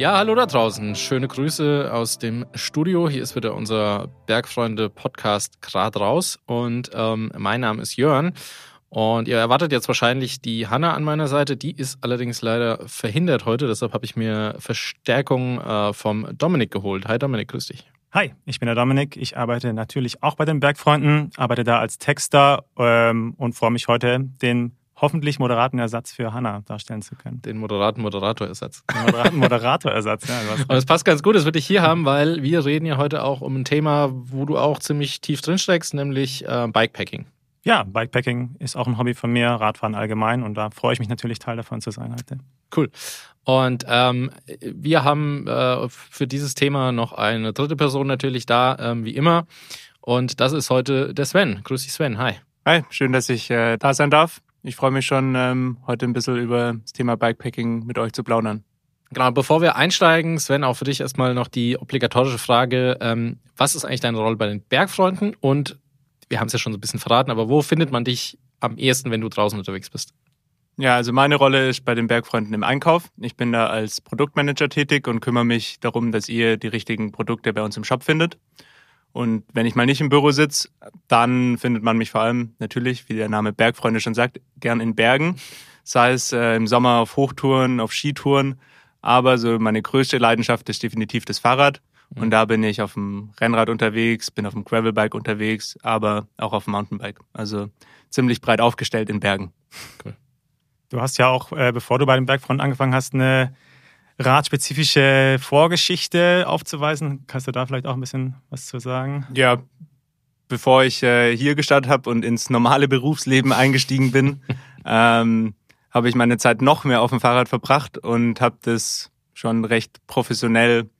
Ja, hallo da draußen. Schöne Grüße aus dem Studio. Hier ist wieder unser Bergfreunde-Podcast Grad raus. Und ähm, mein Name ist Jörn. Und ihr erwartet jetzt wahrscheinlich die Hanna an meiner Seite. Die ist allerdings leider verhindert heute. Deshalb habe ich mir Verstärkung äh, vom Dominik geholt. Hi Dominik, grüß dich. Hi, ich bin der Dominik. Ich arbeite natürlich auch bei den Bergfreunden, arbeite da als Texter ähm, und freue mich heute, den hoffentlich moderaten Ersatz für Hanna darstellen zu können. Den moderaten Moderatorersatz. Den moderaten Moderatorersatz, ja. Und es passt ganz gut, dass wir dich hier haben, weil wir reden ja heute auch um ein Thema, wo du auch ziemlich tief drin steckst, nämlich äh, Bikepacking. Ja, Bikepacking ist auch ein Hobby von mir, Radfahren allgemein und da freue ich mich natürlich, Teil davon zu sein heute. Cool. Und ähm, wir haben äh, für dieses Thema noch eine dritte Person natürlich da, ähm, wie immer. Und das ist heute der Sven. Grüß dich, Sven. Hi. Hi, schön, dass ich äh, da sein darf. Ich freue mich schon, ähm, heute ein bisschen über das Thema Bikepacking mit euch zu plaudern. Genau, bevor wir einsteigen, Sven, auch für dich erstmal noch die obligatorische Frage, ähm, was ist eigentlich deine Rolle bei den Bergfreunden und wir haben es ja schon so ein bisschen verraten, aber wo findet man dich am ehesten, wenn du draußen unterwegs bist? Ja, also meine Rolle ist bei den Bergfreunden im Einkauf. Ich bin da als Produktmanager tätig und kümmere mich darum, dass ihr die richtigen Produkte bei uns im Shop findet. Und wenn ich mal nicht im Büro sitze, dann findet man mich vor allem natürlich, wie der Name Bergfreunde schon sagt, gern in Bergen. Sei es äh, im Sommer auf Hochtouren, auf Skitouren. Aber so meine größte Leidenschaft ist definitiv das Fahrrad. Und mhm. da bin ich auf dem Rennrad unterwegs, bin auf dem Gravelbike unterwegs, aber auch auf dem Mountainbike. Also ziemlich breit aufgestellt in Bergen. Cool. Du hast ja auch, äh, bevor du bei dem Bergfront angefangen hast, eine radspezifische Vorgeschichte aufzuweisen. Kannst du da vielleicht auch ein bisschen was zu sagen? Ja, bevor ich äh, hier gestartet habe und ins normale Berufsleben eingestiegen bin, ähm, habe ich meine Zeit noch mehr auf dem Fahrrad verbracht und habe das schon recht professionell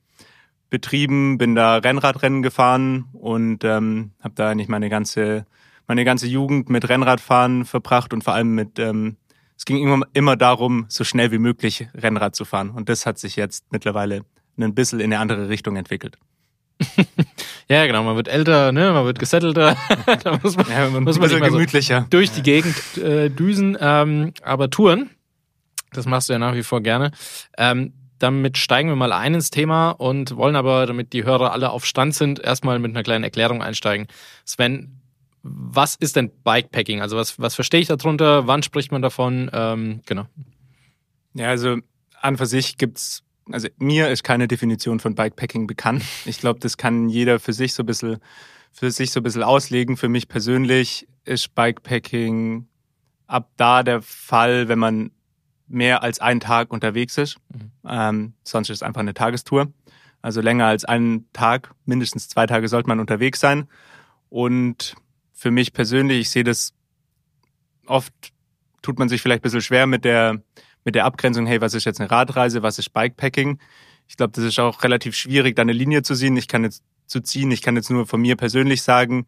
betrieben, bin da Rennradrennen gefahren und ähm, habe da eigentlich meine ganze meine ganze Jugend mit Rennradfahren verbracht und vor allem mit ähm, es ging immer, immer darum, so schnell wie möglich Rennrad zu fahren. Und das hat sich jetzt mittlerweile ein bisschen in eine andere Richtung entwickelt. ja, genau, man wird älter, ne? man wird gesettelter. da muss man, ja, man muss man nicht gemütlicher. So durch die Gegend äh, düsen. Ähm, aber Touren, das machst du ja nach wie vor gerne. Ähm, damit steigen wir mal ein ins Thema und wollen aber, damit die Hörer alle auf Stand sind, erstmal mit einer kleinen Erklärung einsteigen. Sven, was ist denn Bikepacking? Also was, was verstehe ich darunter? Wann spricht man davon? Ähm, genau. Ja, also an für sich gibt's, also mir ist keine Definition von Bikepacking bekannt. Ich glaube, das kann jeder für sich so ein bisschen, für sich so ein bisschen auslegen. Für mich persönlich ist Bikepacking ab da der Fall, wenn man mehr als einen Tag unterwegs ist. Mhm. Ähm, sonst ist es einfach eine Tagestour. Also länger als einen Tag, mindestens zwei Tage sollte man unterwegs sein. Und für mich persönlich, ich sehe das oft, tut man sich vielleicht ein bisschen schwer mit der, mit der Abgrenzung, hey, was ist jetzt eine Radreise, was ist Bikepacking? Ich glaube, das ist auch relativ schwierig, da eine Linie zu ziehen. Ich kann jetzt zu ziehen, ich kann jetzt nur von mir persönlich sagen,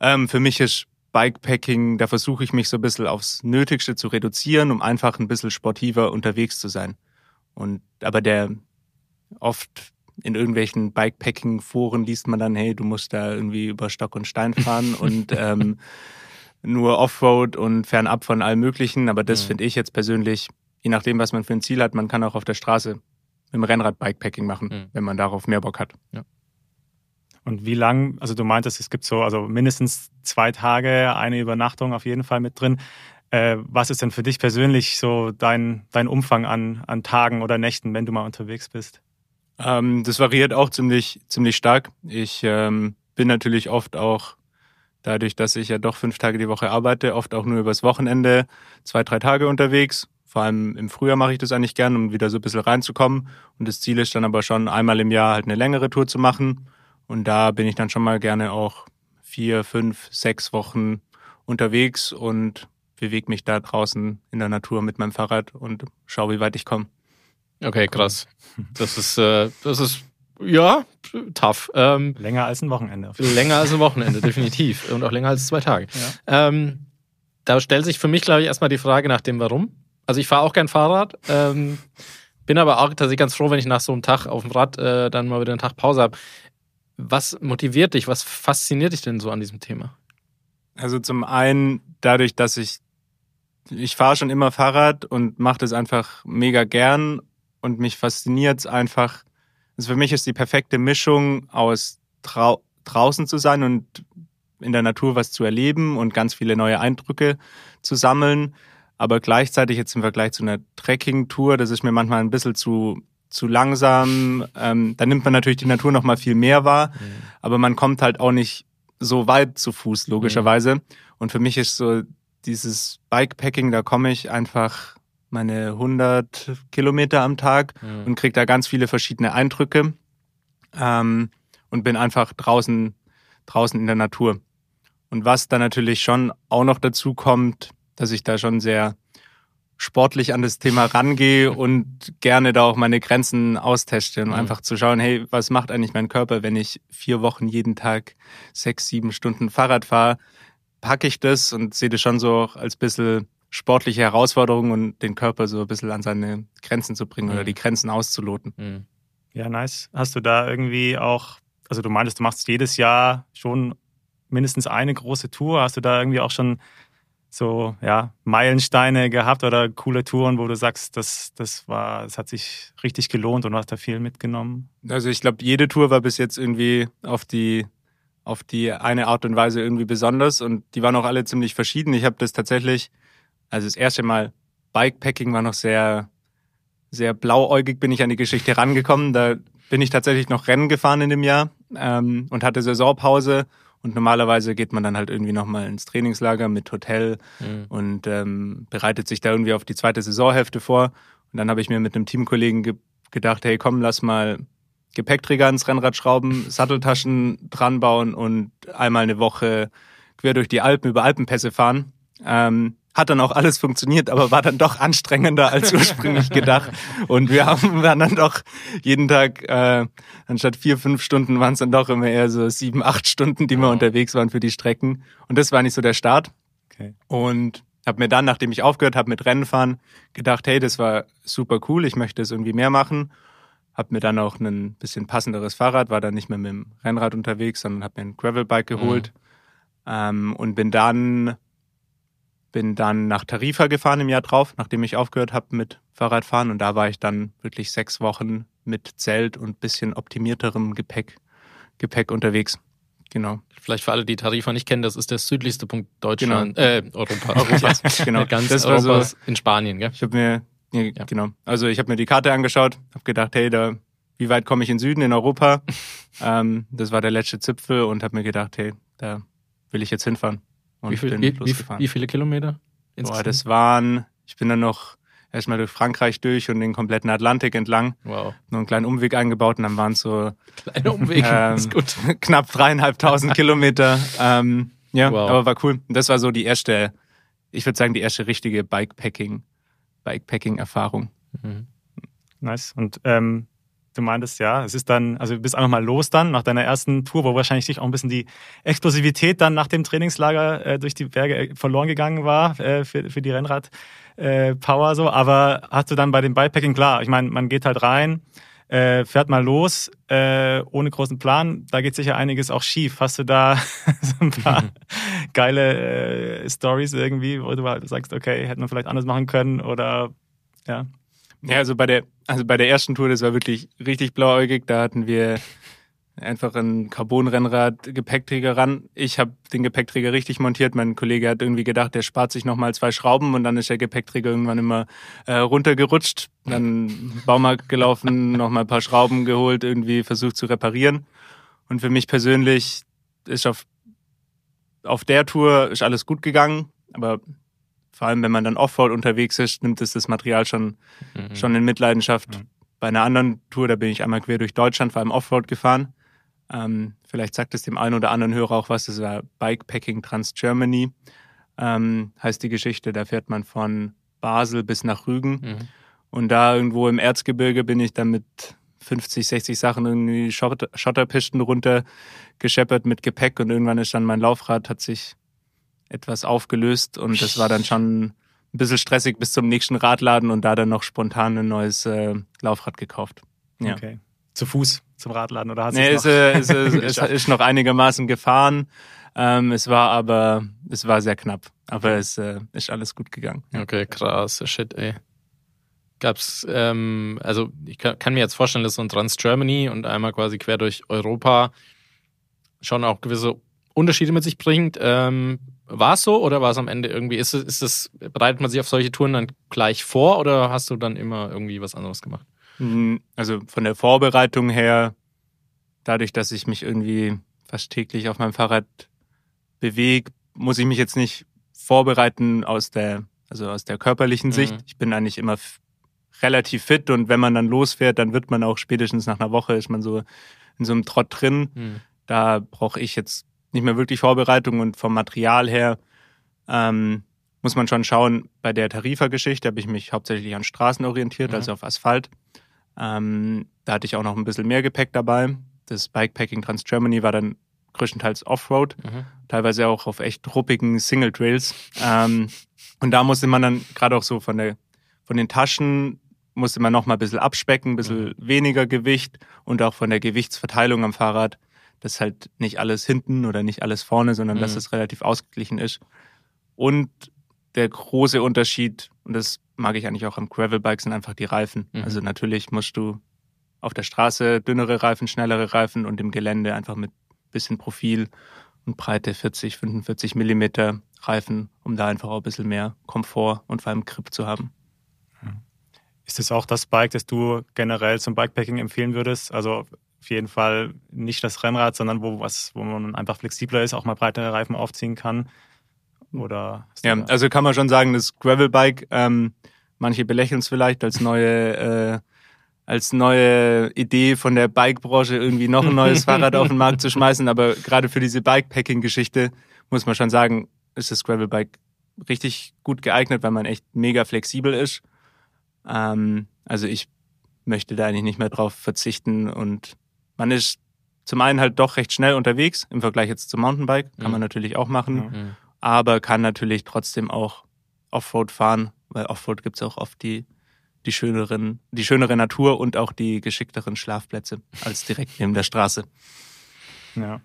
ähm, für mich ist Bikepacking, da versuche ich mich so ein bisschen aufs Nötigste zu reduzieren, um einfach ein bisschen sportiver unterwegs zu sein. Und aber der oft in irgendwelchen Bikepacking-Foren liest man dann, hey, du musst da irgendwie über Stock und Stein fahren und ähm, nur Offroad und fernab von allem Möglichen. Aber das mhm. finde ich jetzt persönlich, je nachdem, was man für ein Ziel hat, man kann auch auf der Straße mit dem Rennrad Bikepacking machen, mhm. wenn man darauf mehr Bock hat. Ja. Und wie lang, also du meintest, es gibt so also mindestens zwei Tage, eine Übernachtung auf jeden Fall mit drin. Äh, was ist denn für dich persönlich so dein, dein Umfang an, an Tagen oder Nächten, wenn du mal unterwegs bist? Ähm, das variiert auch ziemlich, ziemlich stark. Ich ähm, bin natürlich oft auch, dadurch, dass ich ja doch fünf Tage die Woche arbeite, oft auch nur übers Wochenende zwei, drei Tage unterwegs. Vor allem im Frühjahr mache ich das eigentlich gern, um wieder so ein bisschen reinzukommen. Und das Ziel ist dann aber schon, einmal im Jahr halt eine längere Tour zu machen. Und da bin ich dann schon mal gerne auch vier, fünf, sechs Wochen unterwegs und bewege mich da draußen in der Natur mit meinem Fahrrad und schaue, wie weit ich komme. Okay, krass. Das ist, äh, das ist ja tough. Ähm, länger als ein Wochenende. Länger als ein Wochenende, definitiv. Und auch länger als zwei Tage. Ja. Ähm, da stellt sich für mich, glaube ich, erstmal die Frage nach dem Warum. Also ich fahre auch gern Fahrrad, ähm, bin aber auch tatsächlich ganz froh, wenn ich nach so einem Tag auf dem Rad äh, dann mal wieder einen Tag Pause habe. Was motiviert dich, was fasziniert dich denn so an diesem Thema? Also zum einen dadurch, dass ich ich fahre schon immer Fahrrad und mache das einfach mega gern und mich fasziniert es einfach. Also für mich ist die perfekte Mischung aus drau draußen zu sein und in der Natur was zu erleben und ganz viele neue Eindrücke zu sammeln. Aber gleichzeitig jetzt im Vergleich zu einer Trekking-Tour, das ist mir manchmal ein bisschen zu, zu langsam. Ähm, da nimmt man natürlich die Natur noch mal viel mehr wahr, mhm. aber man kommt halt auch nicht so weit zu Fuß, logischerweise. Mhm. Und für mich ist so dieses Bikepacking, da komme ich einfach meine 100 Kilometer am Tag mhm. und kriege da ganz viele verschiedene Eindrücke ähm, und bin einfach draußen, draußen in der Natur. Und was da natürlich schon auch noch dazu kommt, dass ich da schon sehr sportlich an das Thema rangehe und gerne da auch meine Grenzen austeste und mhm. einfach zu schauen, hey, was macht eigentlich mein Körper, wenn ich vier Wochen jeden Tag sechs, sieben Stunden Fahrrad fahre? Packe ich das und sehe das schon so als bisschen sportliche Herausforderung und den Körper so ein bisschen an seine Grenzen zu bringen mhm. oder die Grenzen auszuloten. Mhm. Ja, nice. Hast du da irgendwie auch, also du meintest, du machst jedes Jahr schon mindestens eine große Tour. Hast du da irgendwie auch schon so ja, Meilensteine gehabt oder coole Touren, wo du sagst, das, das war, das hat sich richtig gelohnt und du hast da viel mitgenommen? Also ich glaube, jede Tour war bis jetzt irgendwie auf die auf die eine Art und Weise irgendwie besonders und die waren auch alle ziemlich verschieden. Ich habe das tatsächlich, also das erste Mal Bikepacking war noch sehr, sehr blauäugig bin ich an die Geschichte rangekommen. Da bin ich tatsächlich noch Rennen gefahren in dem Jahr ähm, und hatte Saisonpause und normalerweise geht man dann halt irgendwie nochmal ins Trainingslager mit Hotel mhm. und ähm, bereitet sich da irgendwie auf die zweite Saisonhälfte vor. Und dann habe ich mir mit einem Teamkollegen ge gedacht, hey komm, lass mal Gepäckträger ans Rennrad schrauben, Satteltaschen dran bauen und einmal eine Woche quer durch die Alpen über Alpenpässe fahren. Ähm, hat dann auch alles funktioniert, aber war dann doch anstrengender als ursprünglich gedacht. Und wir haben waren dann doch jeden Tag, äh, anstatt vier, fünf Stunden waren es dann doch immer eher so sieben, acht Stunden, die wir unterwegs waren für die Strecken. Und das war nicht so der Start. Okay. Und habe mir dann, nachdem ich aufgehört habe mit Rennenfahren, gedacht, hey, das war super cool, ich möchte es irgendwie mehr machen. Hab mir dann auch ein bisschen passenderes Fahrrad, war dann nicht mehr mit dem Rennrad unterwegs, sondern habe mir ein Gravelbike geholt mhm. ähm, und bin dann bin dann nach Tarifa gefahren im Jahr drauf, nachdem ich aufgehört habe mit Fahrradfahren. Und da war ich dann wirklich sechs Wochen mit Zelt und bisschen optimierterem Gepäck, Gepäck unterwegs. Genau. Vielleicht für alle, die Tarifa nicht kennen, das ist der südlichste Punkt Deutschland, genau. äh, Europa. Europas. genau. Ganz das war so, in Spanien, gell? Ich habe mir, ja, ja. genau. Also ich habe mir die Karte angeschaut, habe gedacht, hey, da, wie weit komme ich in Süden in Europa? ähm, das war der letzte Zipfel und habe mir gedacht, hey, da will ich jetzt hinfahren. Und wie, viel, wie, wie, wie, viele Kilometer? Boah, das waren, ich bin dann noch erstmal durch Frankreich durch und den kompletten Atlantik entlang. Wow. Nur einen kleinen Umweg eingebaut und dann waren es so Kleiner Umweg, ähm, ist gut. knapp dreieinhalbtausend Kilometer. Ähm, ja, wow. aber war cool. Und das war so die erste, ich würde sagen, die erste richtige Bikepacking, Bikepacking-Erfahrung. Mhm. Nice. Und ähm, du meintest, ja, es ist dann, also du bist einfach mal los dann nach deiner ersten Tour, wo wahrscheinlich sich auch ein bisschen die Explosivität dann nach dem Trainingslager äh, durch die Berge äh, verloren gegangen war äh, für, für die Rennrad äh, Power so. Aber hast du dann bei dem Bikepacking, klar, ich meine, man geht halt rein, äh, fährt mal los, äh, ohne großen Plan, da geht sicher einiges auch schief. Hast du da so ein paar geile äh, Stories irgendwie, wo du halt sagst, okay, hätte man vielleicht anders machen können oder ja? Ja, also bei der, also bei der ersten Tour, das war wirklich richtig blauäugig. Da hatten wir einfach ein Carbon-Rennrad Gepäckträger ran. Ich habe den Gepäckträger richtig montiert. Mein Kollege hat irgendwie gedacht, der spart sich nochmal zwei Schrauben und dann ist der Gepäckträger irgendwann immer äh, runtergerutscht. Dann Baumarkt gelaufen, nochmal ein paar Schrauben geholt, irgendwie versucht zu reparieren. Und für mich persönlich ist auf, auf der Tour ist alles gut gegangen, aber vor allem wenn man dann Offroad unterwegs ist, nimmt es das Material schon, mhm. schon in Mitleidenschaft. Mhm. Bei einer anderen Tour, da bin ich einmal quer durch Deutschland, vor allem Offroad gefahren. Ähm, vielleicht sagt es dem einen oder anderen Hörer auch was, das war Bikepacking Trans Germany, ähm, heißt die Geschichte. Da fährt man von Basel bis nach Rügen. Mhm. Und da irgendwo im Erzgebirge bin ich dann mit 50, 60 Sachen irgendwie Schotter, Schotterpisten runter gescheppert mit Gepäck und irgendwann ist dann mein Laufrad, hat sich etwas aufgelöst und das war dann schon ein bisschen stressig bis zum nächsten Radladen und da dann noch spontan ein neues äh, Laufrad gekauft. Ja. Okay. Zu Fuß zum Radladen oder hast du nee, es, noch äh, es, es, es ist noch einigermaßen gefahren. Ähm, es war aber, es war sehr knapp. Aber es äh, ist alles gut gegangen. Okay, krass, shit, ey. gab's, ähm, also ich kann, kann, mir jetzt vorstellen, dass so ein Trans-Germany und einmal quasi quer durch Europa schon auch gewisse Unterschiede mit sich bringt. Ähm, war es so oder war es am Ende irgendwie, ist es, ist es, bereitet man sich auf solche Touren dann gleich vor oder hast du dann immer irgendwie was anderes gemacht? Hm, also von der Vorbereitung her, dadurch, dass ich mich irgendwie fast täglich auf meinem Fahrrad bewege, muss ich mich jetzt nicht vorbereiten aus der, also aus der körperlichen Sicht. Mhm. Ich bin eigentlich immer relativ fit und wenn man dann losfährt, dann wird man auch spätestens nach einer Woche ist man so in so einem Trott drin. Mhm. Da brauche ich jetzt nicht mehr wirklich Vorbereitung und vom Material her ähm, muss man schon schauen, bei der Tarifa-Geschichte habe ich mich hauptsächlich an Straßen orientiert, mhm. also auf Asphalt. Ähm, da hatte ich auch noch ein bisschen mehr Gepäck dabei. Das Bikepacking Trans Germany war dann größtenteils Offroad, mhm. teilweise auch auf echt ruppigen Single Trails. Ähm, und da musste man dann gerade auch so von der von den Taschen musste man noch mal ein bisschen abspecken, ein bisschen mhm. weniger Gewicht und auch von der Gewichtsverteilung am Fahrrad, dass halt nicht alles hinten oder nicht alles vorne, sondern mhm. dass es relativ ausgeglichen ist. Und der große Unterschied, und das mag ich eigentlich auch am Gravelbike, sind einfach die Reifen. Mhm. Also natürlich musst du auf der Straße dünnere Reifen, schnellere Reifen und im Gelände einfach mit bisschen Profil und Breite 40, 45 Millimeter Reifen, um da einfach auch ein bisschen mehr Komfort und vor allem Grip zu haben. Ist das auch das Bike, das du generell zum Bikepacking empfehlen würdest? Also auf jeden Fall nicht das Rennrad, sondern wo was, wo man einfach flexibler ist, auch mal breitere Reifen aufziehen kann. Oder ja, also kann man schon sagen, das Gravelbike, ähm, manche belächeln es vielleicht als neue äh, als neue Idee von der Bike-Branche irgendwie noch ein neues Fahrrad auf den Markt zu schmeißen, aber gerade für diese Bikepacking-Geschichte muss man schon sagen, ist das Gravelbike richtig gut geeignet, weil man echt mega flexibel ist. Ähm, also ich möchte da eigentlich nicht mehr drauf verzichten und man ist zum einen halt doch recht schnell unterwegs im Vergleich jetzt zum Mountainbike, kann mhm. man natürlich auch machen, mhm. aber kann natürlich trotzdem auch Offroad fahren, weil Offroad gibt's auch oft die die schöneren, die schönere Natur und auch die geschickteren Schlafplätze als direkt neben der Straße. Ja.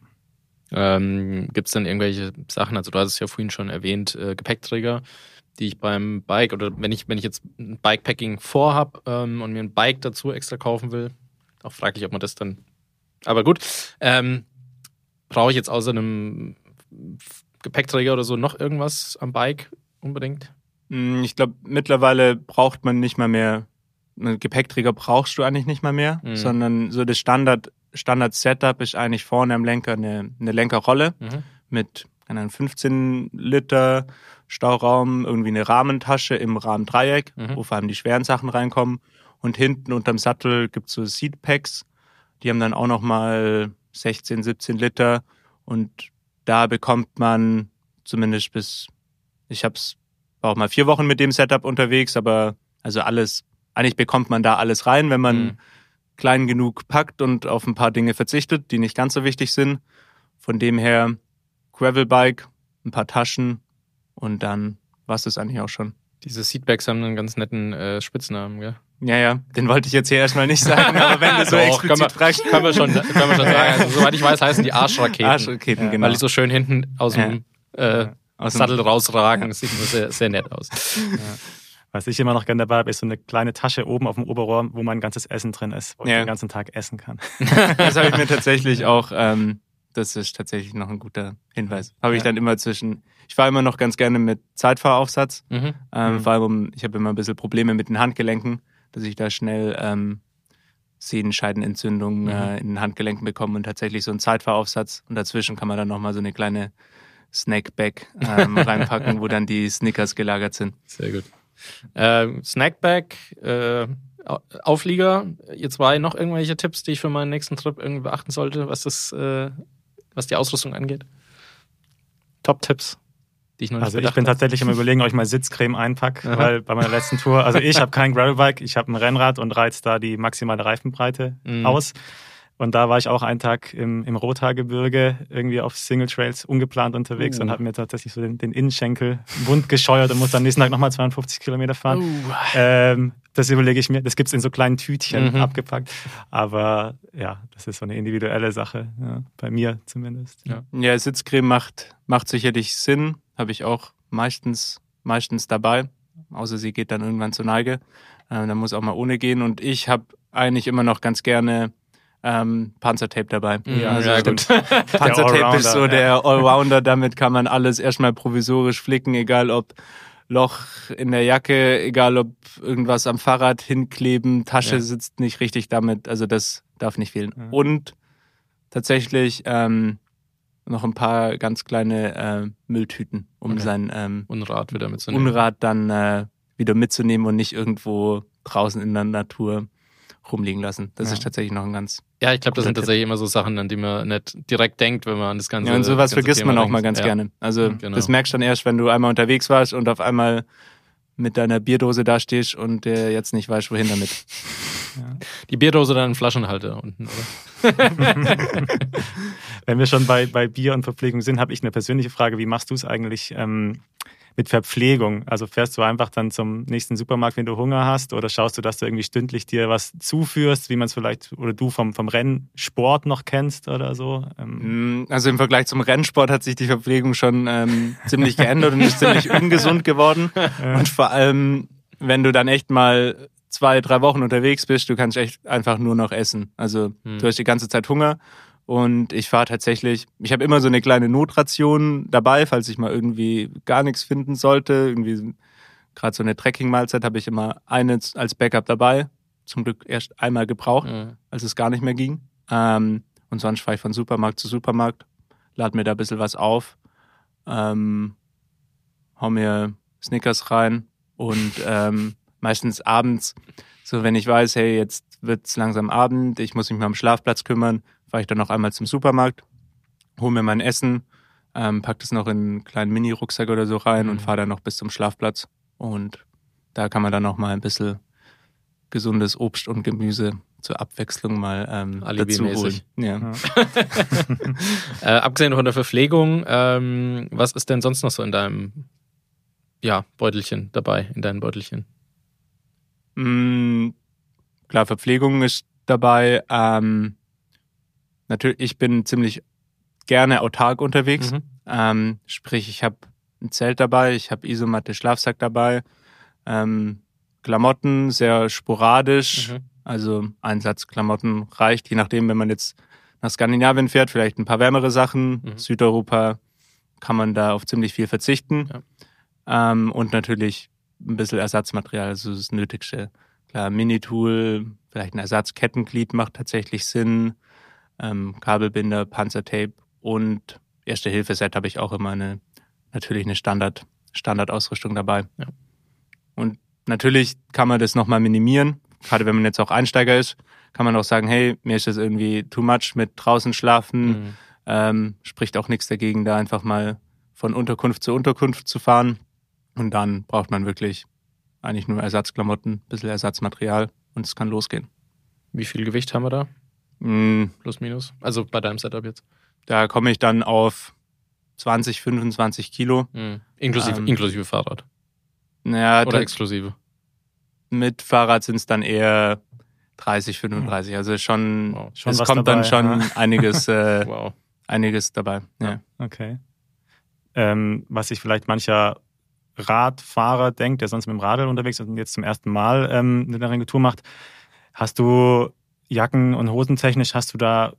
Ähm, Gibt es dann irgendwelche Sachen, also du hast es ja vorhin schon erwähnt, äh, Gepäckträger, die ich beim Bike oder wenn ich, wenn ich jetzt ein Bikepacking vorhab ähm, und mir ein Bike dazu extra kaufen will, auch fraglich, ob man das dann. Aber gut, ähm, brauche ich jetzt außer einem Gepäckträger oder so noch irgendwas am Bike unbedingt? Hm, ich glaube, mittlerweile braucht man nicht mal mehr, einen Gepäckträger brauchst du eigentlich nicht mal mehr, mhm. sondern so das Standard, Standard Setup ist eigentlich vorne am Lenker eine, eine Lenkerrolle mhm. mit einen 15 Liter Stauraum, irgendwie eine Rahmentasche im Rahmendreieck, mhm. wo vor allem die schweren Sachen reinkommen. Und hinten unterm Sattel gibt's so Seatpacks, die haben dann auch nochmal 16, 17 Liter. Und da bekommt man zumindest bis, ich hab's, war auch mal vier Wochen mit dem Setup unterwegs, aber also alles, eigentlich bekommt man da alles rein, wenn man mhm. klein genug packt und auf ein paar Dinge verzichtet, die nicht ganz so wichtig sind. Von dem her Gravelbike, ein paar Taschen und dann war es das eigentlich auch schon. Diese Seatbacks haben einen ganz netten äh, Spitznamen, gell? Ja, ja, den wollte ich jetzt hier erstmal nicht sagen, aber wenn du so Doch, explizit können fragst. Können wir, schon, können wir schon sagen. Also, soweit ich weiß, heißen die Arschraketen. Arschraketen, ja, genau. Weil die so schön hinten aus dem, äh, aus Sattel rausragen. Das sieht sehr, sehr nett aus. Ja. Was ich immer noch gerne dabei habe, ist so eine kleine Tasche oben auf dem Oberrohr, wo mein ganzes Essen drin ist, wo ja. ich den ganzen Tag essen kann. das habe ich mir tatsächlich auch ähm, das ist tatsächlich noch ein guter Hinweis. Habe ich dann immer zwischen, ich fahre immer noch ganz gerne mit Zeitfahraufsatz, mhm. Ähm, mhm. vor allem, ich habe immer ein bisschen Probleme mit den Handgelenken, dass ich da schnell ähm, Sehenscheidenentzündungen mhm. äh, in den Handgelenken bekomme und tatsächlich so einen Zeitfahraufsatz und dazwischen kann man dann nochmal so eine kleine Snackbag ähm, reinpacken, wo dann die Snickers gelagert sind. Sehr gut. Äh, Snackbag, äh, Auflieger, ihr zwei noch irgendwelche Tipps, die ich für meinen nächsten Trip irgendwie beachten sollte, was das äh, was die Ausrüstung angeht? Top-Tipps, die ich noch nicht Also ich bin tatsächlich am überlegen, ob ich mal Sitzcreme einpacke, weil bei meiner letzten Tour, also ich habe kein Gravelbike, ich habe ein Rennrad und reiz da die maximale Reifenbreite mhm. aus. Und da war ich auch einen Tag im, im Rothaargebirge irgendwie auf Single Trails ungeplant unterwegs uh. und habe mir tatsächlich so den, den Innenschenkel wund gescheuert und muss am nächsten Tag nochmal 52 Kilometer fahren. Uh. Ähm, das überlege ich mir. Das gibt es in so kleinen Tütchen mhm. abgepackt. Aber ja, das ist so eine individuelle Sache, ja, bei mir zumindest. Ja, ja Sitzcreme macht, macht sicherlich Sinn. Habe ich auch meistens, meistens dabei. außer sie geht dann irgendwann zur Neige. Äh, dann muss auch mal ohne gehen. Und ich habe eigentlich immer noch ganz gerne ähm, Panzertape dabei. Ja, also ja gut. Panzertape ist so der Allrounder, damit kann man alles erstmal provisorisch flicken, egal ob Loch in der Jacke, egal ob irgendwas am Fahrrad hinkleben, Tasche ja. sitzt nicht richtig damit, also das darf nicht fehlen. Ja. Und tatsächlich ähm, noch ein paar ganz kleine äh, Mülltüten, um okay. sein ähm, Unrat wieder mitzunehmen. Unrat dann äh, wieder mitzunehmen und nicht irgendwo draußen in der Natur rumliegen lassen. Das ja. ist tatsächlich noch ein ganz. Ja, ich glaube, das sind tatsächlich immer so Sachen, an die man nicht direkt denkt, wenn man an das Ganze. Ja, und sowas vergisst Thema man auch denkt. mal ganz ja. gerne. Also, genau. das merkst du dann erst, wenn du einmal unterwegs warst und auf einmal mit deiner Bierdose dastehst und der jetzt nicht weißt, wohin damit. Ja. Die Bierdose dann in Flaschenhalter unten, oder? Wenn wir schon bei, bei Bier und Verpflegung sind, habe ich eine persönliche Frage. Wie machst du es eigentlich? Ähm, mit Verpflegung? Also fährst du einfach dann zum nächsten Supermarkt, wenn du Hunger hast, oder schaust du, dass du irgendwie stündlich dir was zuführst, wie man es vielleicht oder du vom, vom Rennsport noch kennst oder so? Ähm mm, also im Vergleich zum Rennsport hat sich die Verpflegung schon ähm, ziemlich geändert und ist ziemlich ungesund geworden. Und vor allem, wenn du dann echt mal zwei, drei Wochen unterwegs bist, du kannst echt einfach nur noch essen. Also hm. du hast die ganze Zeit Hunger und ich fahre tatsächlich, ich habe immer so eine kleine Notration dabei, falls ich mal irgendwie gar nichts finden sollte. Irgendwie gerade so eine Trekking-Mahlzeit habe ich immer eine als Backup dabei. Zum Glück erst einmal gebraucht, mhm. als es gar nicht mehr ging. Ähm, und sonst fahre ich von Supermarkt zu Supermarkt, lade mir da ein bisschen was auf, ähm, hau mir Snickers rein und ähm, meistens abends, so wenn ich weiß, hey, jetzt wird's langsam Abend, ich muss mich mal am Schlafplatz kümmern, fahre ich dann noch einmal zum Supermarkt, hole mir mein Essen, ähm, pack das noch in einen kleinen Mini-Rucksack oder so rein mhm. und fahre dann noch bis zum Schlafplatz. Und da kann man dann noch mal ein bisschen gesundes Obst und Gemüse zur Abwechslung mal ähm, dazu holen. Ja. ja. äh, abgesehen von der Verpflegung, ähm, was ist denn sonst noch so in deinem ja, Beutelchen dabei, in deinen Beutelchen? Mm, klar, Verpflegung ist dabei. Ähm, natürlich, ich bin ziemlich gerne autark unterwegs. Mhm. Ähm, sprich, ich habe ein Zelt dabei, ich habe Isomatte, Schlafsack dabei, ähm, Klamotten sehr sporadisch. Mhm. Also ein Satz Klamotten reicht, je nachdem, wenn man jetzt nach Skandinavien fährt, vielleicht ein paar wärmere Sachen. Mhm. Südeuropa kann man da auf ziemlich viel verzichten. Ja. Ähm, und natürlich ein bisschen Ersatzmaterial, also das Nötigste. Klar, Minitool, vielleicht ein Ersatzkettenglied macht tatsächlich Sinn ähm, Kabelbinder, Panzertape und Erste-Hilfe-Set habe ich auch immer eine, natürlich eine Standard, Standardausrüstung dabei. Ja. Und natürlich kann man das nochmal minimieren. Gerade wenn man jetzt auch Einsteiger ist, kann man auch sagen, hey, mir ist das irgendwie too much mit draußen schlafen. Mhm. Ähm, spricht auch nichts dagegen, da einfach mal von Unterkunft zu Unterkunft zu fahren. Und dann braucht man wirklich eigentlich nur Ersatzklamotten, bisschen Ersatzmaterial und es kann losgehen. Wie viel Gewicht haben wir da? Mm, plus minus. Also bei deinem Setup jetzt. Da komme ich dann auf 20, 25 Kilo. Mhm. Inklusive, ähm, inklusive Fahrrad. Naja, Oder exklusive. Mit Fahrrad sind es dann eher 30, 35. Also schon, wow. schon es kommt dabei, dann schon ja. einiges, äh, wow. einiges dabei. Ja. Okay. Ähm, was sich vielleicht mancher Radfahrer denkt, der sonst mit dem Radl unterwegs ist und jetzt zum ersten Mal ähm, eine Rengatur macht, hast du Jacken- und Hosentechnisch hast du da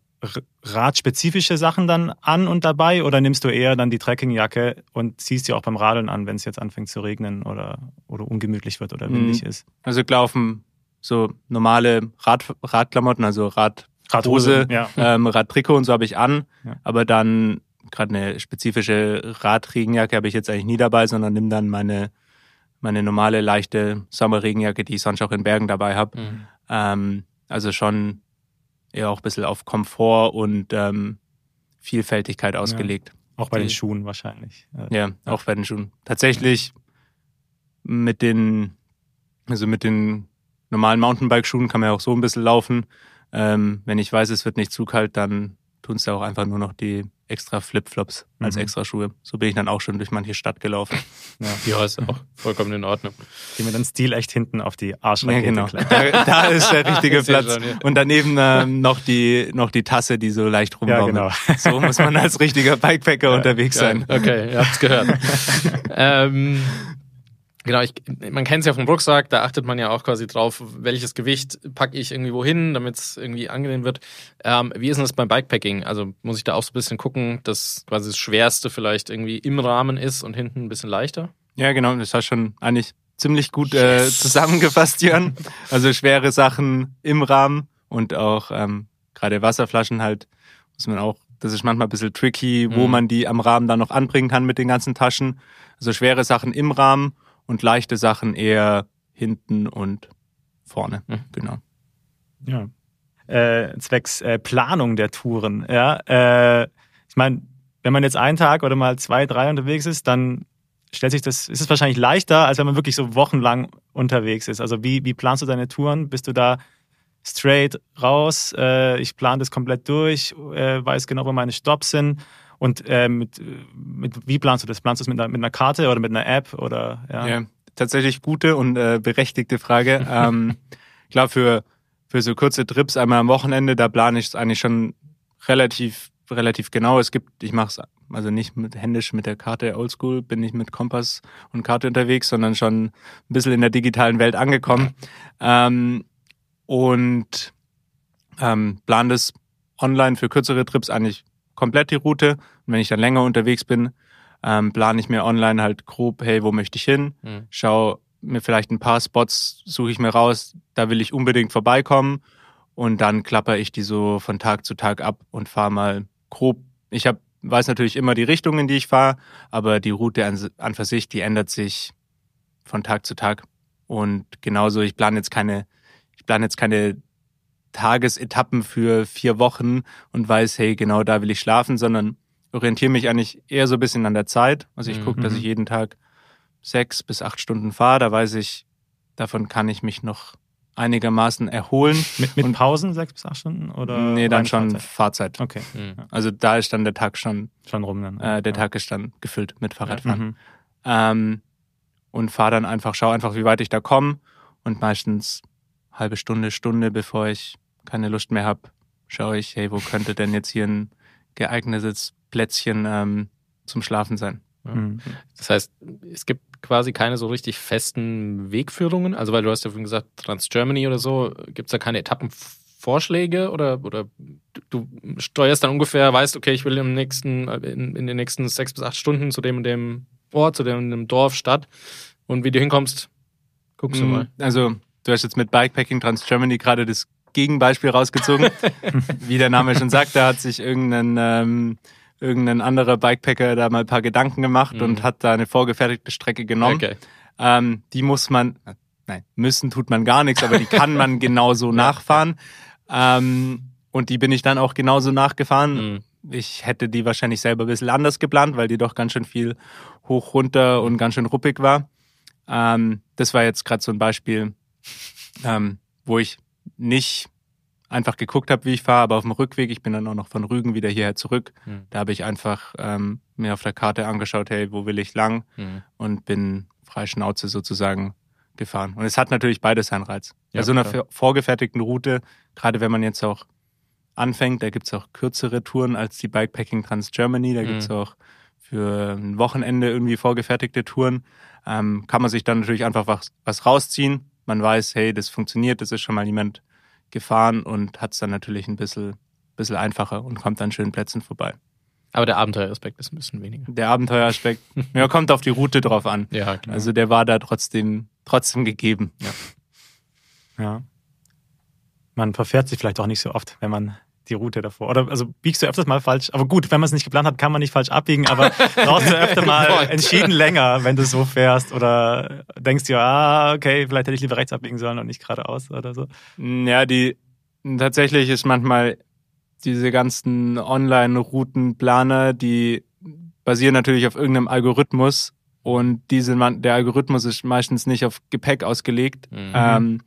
radspezifische Sachen dann an und dabei oder nimmst du eher dann die Trekkingjacke und ziehst sie auch beim Radeln an, wenn es jetzt anfängt zu regnen oder, oder ungemütlich wird oder windig mhm. ist? Also laufen so normale Rad, Radklamotten, also Rad, Radhose, ja. ähm, Radtrikot und so habe ich an, ja. aber dann gerade eine spezifische Radregenjacke habe ich jetzt eigentlich nie dabei, sondern nimm dann meine meine normale leichte Sommerregenjacke, die ich sonst auch in Bergen dabei habe. Mhm. Ähm, also schon eher auch ein bisschen auf Komfort und ähm, Vielfältigkeit ausgelegt. Ja, auch bei den Schuhen wahrscheinlich. Ja, ja, auch bei den Schuhen. Tatsächlich mit den, also mit den normalen Mountainbike-Schuhen kann man ja auch so ein bisschen laufen. Ähm, wenn ich weiß, es wird nicht zu kalt, dann tun es ja auch einfach nur noch die extra Flipflops als mhm. extra Schuhe. So bin ich dann auch schon durch manche Stadt gelaufen. Ja, ja ist auch vollkommen in Ordnung. Gehen wir dann Stil echt hinten auf die Arschrakete. Ja, genau. Da, da, ist der richtige Platz. Schon, ja. Und daneben ähm, noch die noch die Tasse, die so leicht rumbaumelt. Ja, genau. So muss man als richtiger Bikepacker ja, unterwegs sein. Okay, ihr habt's gehört. ähm, Genau, ich, man kennt es ja vom Rucksack, da achtet man ja auch quasi drauf, welches Gewicht packe ich irgendwie wohin, damit es irgendwie angenehm wird. Ähm, wie ist denn das beim Bikepacking? Also muss ich da auch so ein bisschen gucken, dass quasi das Schwerste vielleicht irgendwie im Rahmen ist und hinten ein bisschen leichter? Ja, genau, das hast schon eigentlich ziemlich gut äh, zusammengefasst, Jörn. Also schwere Sachen im Rahmen und auch ähm, gerade Wasserflaschen halt, muss man auch, das ist manchmal ein bisschen tricky, wo mhm. man die am Rahmen dann noch anbringen kann mit den ganzen Taschen. Also schwere Sachen im Rahmen und leichte Sachen eher hinten und vorne. Mhm. Genau. Ja. Äh, zwecks äh, Planung der Touren. Ja, äh, ich meine, wenn man jetzt einen Tag oder mal zwei, drei unterwegs ist, dann stellt sich das, ist es wahrscheinlich leichter, als wenn man wirklich so wochenlang unterwegs ist. Also wie, wie planst du deine Touren? Bist du da straight raus? Äh, ich plane das komplett durch, äh, weiß genau, wo meine Stops sind. Und äh, mit, mit, wie planst du das? Planst du das mit einer, mit einer Karte oder mit einer App? Oder, ja? ja tatsächlich gute und äh, berechtigte Frage. ähm, klar, für, für so kurze Trips einmal am Wochenende, da plane ich es eigentlich schon relativ, relativ genau. Es gibt, ich mache es also nicht mit händisch mit der Karte Oldschool, bin ich mit Kompass und Karte unterwegs, sondern schon ein bisschen in der digitalen Welt angekommen. Ähm, und ähm, plan das online für kürzere Trips eigentlich komplett die Route. Und wenn ich dann länger unterwegs bin, ähm, plane ich mir online halt grob, hey, wo möchte ich hin? Mhm. Schau mir vielleicht ein paar Spots, suche ich mir raus, da will ich unbedingt vorbeikommen. Und dann klapper ich die so von Tag zu Tag ab und fahre mal grob. Ich hab, weiß natürlich immer die Richtung, in die ich fahre, aber die Route an, an für sich, die ändert sich von Tag zu Tag. Und genauso, ich plane jetzt keine, ich plane jetzt keine Tagesetappen für vier Wochen und weiß, hey, genau da will ich schlafen, sondern orientiere mich eigentlich eher so ein bisschen an der Zeit. Also ich gucke, dass mhm. ich jeden Tag sechs bis acht Stunden fahre. Da weiß ich, davon kann ich mich noch einigermaßen erholen. Mit, mit Pausen sechs bis acht Stunden? Oder nee, dann schon Fahrzeit. Fahrzeit. Okay. Mhm. Also da ist dann der Tag schon, schon rum dann. Äh, der ja. Tag ist dann gefüllt mit Fahrradfahren. Mhm. Ähm, und fahre dann einfach, schau einfach, wie weit ich da komme. Und meistens halbe Stunde, Stunde, bevor ich keine Lust mehr habe, schaue ich, hey, wo könnte denn jetzt hier ein geeignetes Plätzchen ähm, zum Schlafen sein? Mhm. Das heißt, es gibt quasi keine so richtig festen Wegführungen. Also, weil du hast ja vorhin gesagt, Trans-Germany oder so, gibt es da keine Etappenvorschläge oder, oder du steuerst dann ungefähr, weißt, okay, ich will im nächsten, in, in den nächsten sechs bis acht Stunden zu dem und dem Ort, zu dem, und dem Dorf, Stadt. Und wie du hinkommst, guckst du mhm. mal. Also, du hast jetzt mit Bikepacking Trans Germany gerade das Gegenbeispiel rausgezogen. Wie der Name schon sagt, da hat sich irgendein, ähm, irgendein anderer Bikepacker da mal ein paar Gedanken gemacht mhm. und hat da eine vorgefertigte Strecke genommen. Okay. Ähm, die muss man, nein, müssen tut man gar nichts, aber die kann man genauso nachfahren. Ähm, und die bin ich dann auch genauso nachgefahren. Mhm. Ich hätte die wahrscheinlich selber ein bisschen anders geplant, weil die doch ganz schön viel hoch runter und ganz schön ruppig war. Ähm, das war jetzt gerade so ein Beispiel, ähm, wo ich nicht einfach geguckt habe, wie ich fahre, aber auf dem Rückweg, ich bin dann auch noch von Rügen wieder hierher zurück, mhm. da habe ich einfach ähm, mir auf der Karte angeschaut, hey, wo will ich lang mhm. und bin frei Schnauze sozusagen gefahren. Und es hat natürlich beides seinen Reiz. Ja, Bei so einer klar. vorgefertigten Route, gerade wenn man jetzt auch anfängt, da gibt's auch kürzere Touren als die Bikepacking Trans Germany, da mhm. gibt's auch für ein Wochenende irgendwie vorgefertigte Touren, ähm, kann man sich dann natürlich einfach was, was rausziehen, man weiß, hey, das funktioniert, das ist schon mal jemand gefahren und hat es dann natürlich ein bisschen, bisschen einfacher und kommt an schönen Plätzen vorbei. Aber der Abenteueraspekt ist ein bisschen weniger. Der Abenteueraspekt, ja, kommt auf die Route drauf an. Ja, klar. Also der war da trotzdem, trotzdem gegeben. Ja. ja. Man verfährt sich vielleicht auch nicht so oft, wenn man die Route davor. Oder also biegst du öfters mal falsch. Aber gut, wenn man es nicht geplant hat, kann man nicht falsch abbiegen, aber brauchst du öfter mal entschieden länger, wenn du so fährst. Oder denkst du, ah, okay, vielleicht hätte ich lieber rechts abbiegen sollen und nicht geradeaus oder so. Ja, die tatsächlich ist manchmal diese ganzen Online-Routenplaner, die basieren natürlich auf irgendeinem Algorithmus und diese, der Algorithmus ist meistens nicht auf Gepäck ausgelegt. Mhm. Ähm,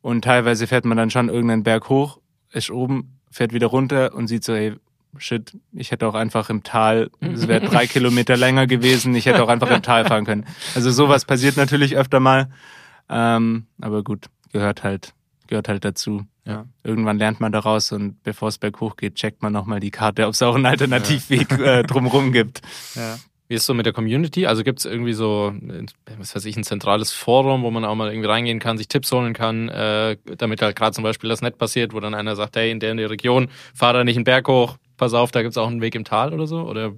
und teilweise fährt man dann schon irgendeinen Berg hoch, ist oben fährt wieder runter und sieht so, ey, shit, ich hätte auch einfach im Tal, es wäre drei Kilometer länger gewesen, ich hätte auch einfach im Tal fahren können. Also sowas passiert natürlich öfter mal. Ähm, aber gut, gehört halt, gehört halt dazu. Ja. Irgendwann lernt man daraus und bevor es berghoch geht, checkt man nochmal die Karte, ob es auch einen Alternativweg ja. äh, drumherum gibt. Ja. Wie ist es so mit der Community? Also gibt es irgendwie so, was weiß ich, ein zentrales Forum, wo man auch mal irgendwie reingehen kann, sich Tipps holen kann, äh, damit halt gerade zum Beispiel das nicht passiert, wo dann einer sagt, hey, in der in der Region, fahr da nicht einen Berg hoch, pass auf, da gibt es auch einen Weg im Tal oder so? Oder?